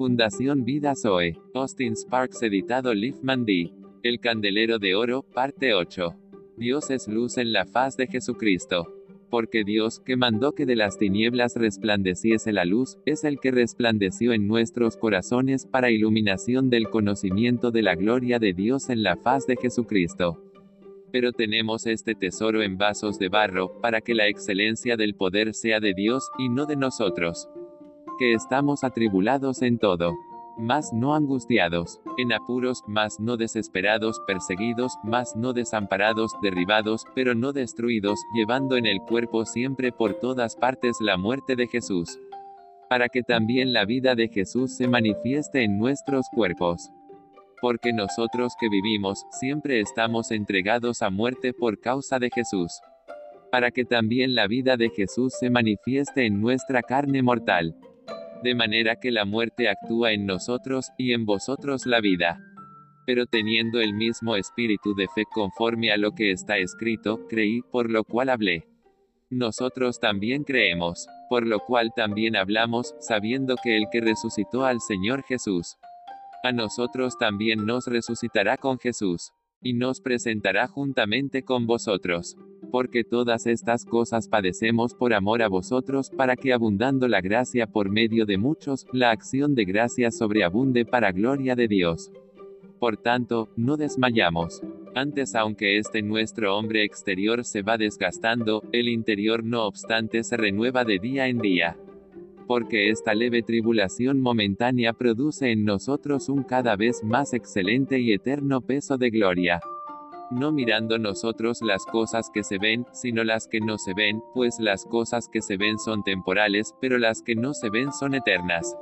Fundación Vida Zoe. Austin Sparks editado Liefman D. El Candelero de Oro, parte 8. Dios es luz en la faz de Jesucristo. Porque Dios, que mandó que de las tinieblas resplandeciese la luz, es el que resplandeció en nuestros corazones para iluminación del conocimiento de la gloria de Dios en la faz de Jesucristo. Pero tenemos este tesoro en vasos de barro, para que la excelencia del poder sea de Dios, y no de nosotros. Que estamos atribulados en todo más no angustiados, en apuros, más no desesperados, perseguidos, más no desamparados, derribados, pero no destruidos, llevando en el cuerpo siempre por todas partes la muerte de Jesús. Para que también la vida de Jesús se manifieste en nuestros cuerpos. Porque nosotros que vivimos, siempre estamos entregados a muerte por causa de Jesús. Para que también la vida de Jesús se manifieste en nuestra carne mortal de manera que la muerte actúa en nosotros, y en vosotros la vida. Pero teniendo el mismo espíritu de fe conforme a lo que está escrito, creí, por lo cual hablé. Nosotros también creemos, por lo cual también hablamos, sabiendo que el que resucitó al Señor Jesús, a nosotros también nos resucitará con Jesús, y nos presentará juntamente con vosotros porque todas estas cosas padecemos por amor a vosotros, para que abundando la gracia por medio de muchos, la acción de gracia sobreabunde para gloria de Dios. Por tanto, no desmayamos. Antes aunque este nuestro hombre exterior se va desgastando, el interior no obstante se renueva de día en día. Porque esta leve tribulación momentánea produce en nosotros un cada vez más excelente y eterno peso de gloria no mirando nosotros las cosas que se ven, sino las que no se ven, pues las cosas que se ven son temporales, pero las que no se ven son eternas.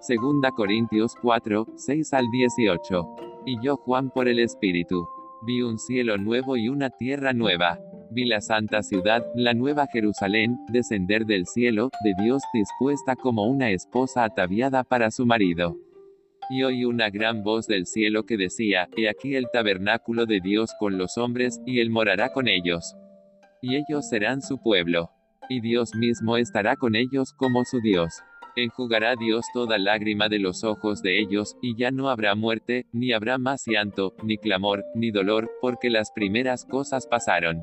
Segunda Corintios 4, 6 al 18. Y yo Juan por el Espíritu. Vi un cielo nuevo y una tierra nueva. Vi la santa ciudad, la nueva Jerusalén, descender del cielo, de Dios dispuesta como una esposa ataviada para su marido. Y oí una gran voz del cielo que decía, He aquí el tabernáculo de Dios con los hombres, y él morará con ellos. Y ellos serán su pueblo. Y Dios mismo estará con ellos como su Dios. Enjugará Dios toda lágrima de los ojos de ellos, y ya no habrá muerte, ni habrá más llanto, ni clamor, ni dolor, porque las primeras cosas pasaron.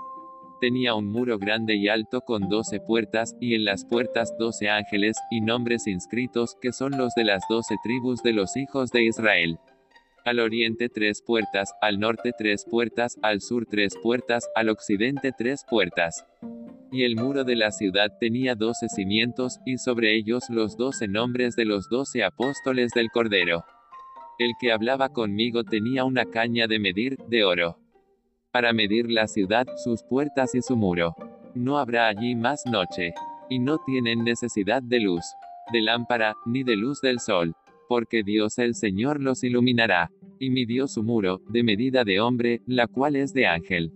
Tenía un muro grande y alto con doce puertas, y en las puertas doce ángeles, y nombres inscritos, que son los de las doce tribus de los hijos de Israel. Al oriente tres puertas, al norte tres puertas, al sur tres puertas, al occidente tres puertas. Y el muro de la ciudad tenía doce cimientos, y sobre ellos los doce nombres de los doce apóstoles del Cordero. El que hablaba conmigo tenía una caña de medir, de oro. Para medir la ciudad, sus puertas y su muro. No habrá allí más noche. Y no tienen necesidad de luz, de lámpara, ni de luz del sol porque Dios el Señor los iluminará. Y midió su muro, de medida de hombre, la cual es de ángel.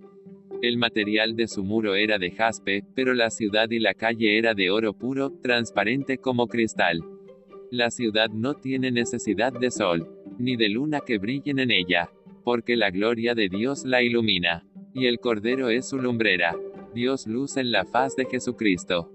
El material de su muro era de jaspe, pero la ciudad y la calle era de oro puro, transparente como cristal. La ciudad no tiene necesidad de sol, ni de luna que brillen en ella, porque la gloria de Dios la ilumina. Y el Cordero es su lumbrera. Dios luz en la faz de Jesucristo.